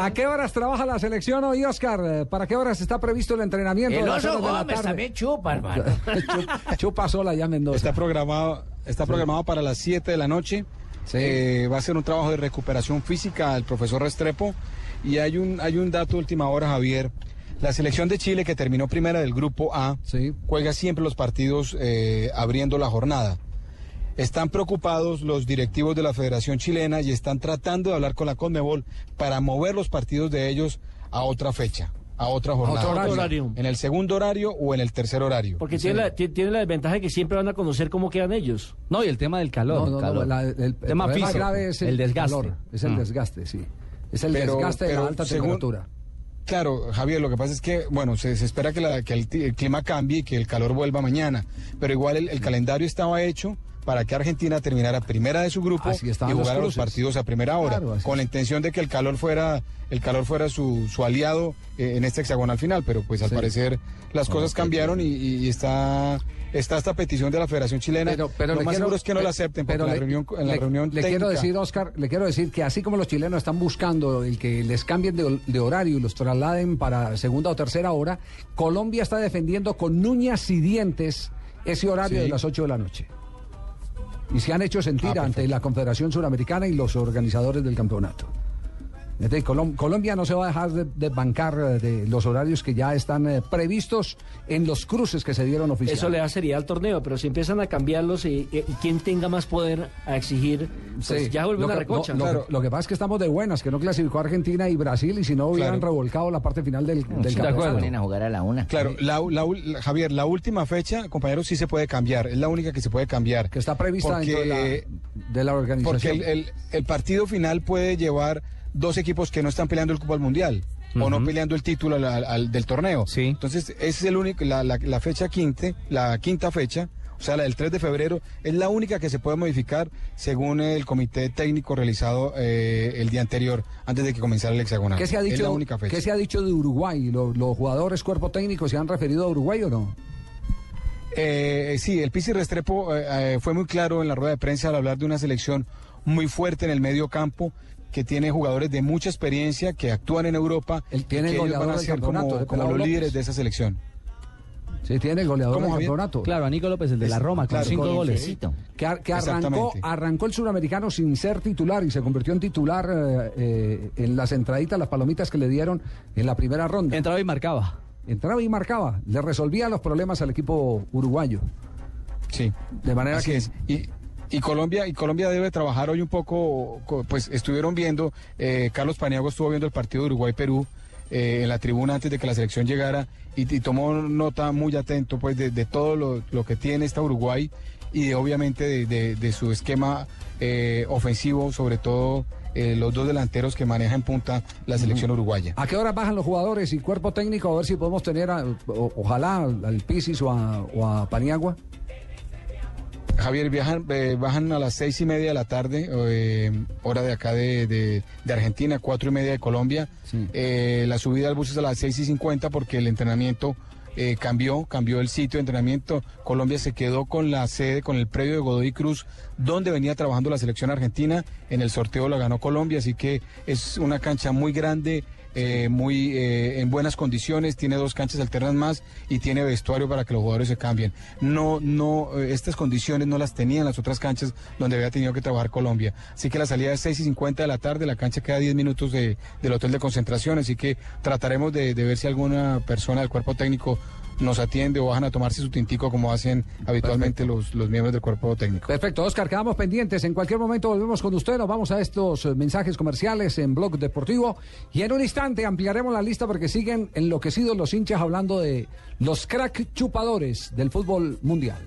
¿A qué horas trabaja la selección hoy, Oscar? ¿Para qué horas está previsto el entrenamiento? El de oso horas de la Gómez tarde? también chupa, hermano. Chupa- Chupa sola ya Mendoza. Está programado, está programado para las 7 de la noche. Sí. Eh, va a ser un trabajo de recuperación física al profesor Restrepo. Y hay un, hay un dato de última hora, Javier. La selección de Chile, que terminó primera del grupo A, Sí. juega siempre los partidos eh, abriendo la jornada. Están preocupados los directivos de la Federación Chilena y están tratando de hablar con la Conmebol para mover los partidos de ellos a otra fecha, a otra jornada. otro horario. En el segundo horario o en el tercer horario. Porque tiene, la, ti- tiene la desventaja de que siempre van a conocer cómo quedan ellos. No, y el tema del calor. No, no, no, la- el, el tema problema físico, grave es el, el desgaste. calor, es el Ah. desgaste, sí. Es el Pero- desgaste de la alta según- temperatura. Claro, Javier, lo que pasa es que, bueno, se, se espera que, la- que el, el clima cambie y que el calor vuelva mañana, pero igual el, el calendario estaba hecho para que Argentina terminara primera de su grupo Así y los jugara los, partidos a primera hora, Claro, con la intención de que el calor fuera, el calor fuera su, su aliado eh, en este hexagonal final, pero pues al Sí. parecer las cosas cambiaron y, está, está esta petición de la Federación Chilena. Pero, pero lo más quiero- seguro es que no la acepten, porque pero en la le- reunión, en la le- reunión le quiero decir, Oscar, le quiero decir que así como los chilenos están buscando el que les cambien de, de horario y los trasladen para segunda o tercera hora, Colombia está defendiendo con uñas y dientes ese horario Sí. de las 8 de la noche. Y se han hecho sentir Ah, ante la Confederación Suramericana y los organizadores del campeonato. Colom- Colombia no se va a dejar de, de bancar eh, de los horarios que ya están eh, previstos en los cruces que se dieron oficialmente. Eso le da seriedad al torneo, pero si empiezan a cambiarlos y, y- y quien tenga más poder a exigir, pues Sí. ya vuelve una recocha. lo- lo Claro. que- lo que pasa es que estamos de buenas, que no clasificó Argentina y Brasil, y si no hubieran Claro. revolcado la parte final del, del de campeonato. a jugar a la una. Claro, la, la ul- la- Javier, la última fecha, compañeros, sí se puede cambiar. Es la única que se puede cambiar. Que está prevista Porque, dentro de la, de la organización. Porque el, el- el partido final puede llevar dos equipos que no están peleando el cupo al mundial o no peleando el título al- al- al- del torneo. Sí. Entonces, ese es el único, la, la- la fecha quinte, la quinta fecha, o sea, la del 3 de febrero, es la única que se puede modificar según el comité técnico realizado eh, el día anterior, antes de que comenzara el hexagonal. ¿Qué se ha Es dicho, la única fecha. ¿Qué se ha dicho de Uruguay? ¿Lo- ¿Los, jugadores, cuerpo técnico, se han referido a Uruguay o no? Eh, sí, el Pisi Restrepo eh, eh, fue muy claro en la rueda de prensa al hablar de una selección muy fuerte en el medio campo que tiene jugadores de mucha experiencia que actúan en Europa Él tiene y que el ellos van goleador a ser como, los líderes de esa selección. Sí, tiene el goleador ¿Cómo, del campeonato. Claro, a Nico López, el de la Roma, con claro, cinco con- goles. Que, ar- que arrancó, arrancó el suramericano sin ser titular y se convirtió en titular eh, eh, en las entraditas, las palomitas que le dieron en la primera ronda. Entraba y marcaba. Entraba y marcaba, le resolvía los problemas al equipo uruguayo. Sí. De manera Así que es. Y, y Colombia y Colombia debe trabajar hoy un poco, co- pues estuvieron viendo, eh, Carlos Paniagua estuvo viendo el partido de Uruguay-Perú eh, en la tribuna antes de que la selección llegara y, y tomó nota muy atento pues de, de todo lo, lo que tiene esta Uruguay y de, obviamente de, de- de su esquema eh, ofensivo, sobre todo eh, los dos delanteros que maneja en punta la selección uruguaya. ¿A qué hora bajan los jugadores y cuerpo técnico? A ver si podemos tener, a- o- ojalá, al al Pisis o a, o a Paniagua. Javier, viajan, eh, bajan a las seis y media de la tarde, eh, hora de acá de, de- de Argentina, cuatro y media de Colombia. Sí. Eh, la subida al bus es a las seis y cincuenta porque el entrenamiento cambió, cambió el sitio de entrenamiento. Colombia se quedó con la sede, con el predio de Godoy Cruz, donde venía trabajando la selección argentina. En el sorteo la ganó Colombia, así que es una cancha muy grande. Eh, muy eh, en buenas condiciones, tiene dos canchas alternas más y tiene vestuario para que los jugadores se cambien. No, no, eh, estas condiciones no las tenían las otras canchas donde había tenido que trabajar Colombia. Así que la salida es 6 y 50 de la tarde, la cancha queda a 10 minutos de- del hotel de concentración, así que trataremos de, de ver si alguna persona del cuerpo técnico nos atiende o bajan a tomarse su tintico como hacen habitualmente los, los miembros del cuerpo técnico. Perfecto, Oscar, quedamos pendientes. En cualquier momento volvemos con usted. Nos vamos a estos eh, mensajes comerciales en Blog Deportivo. Y en un instante ampliaremos la lista porque siguen enloquecidos los hinchas hablando de los crack chupadores del fútbol mundial.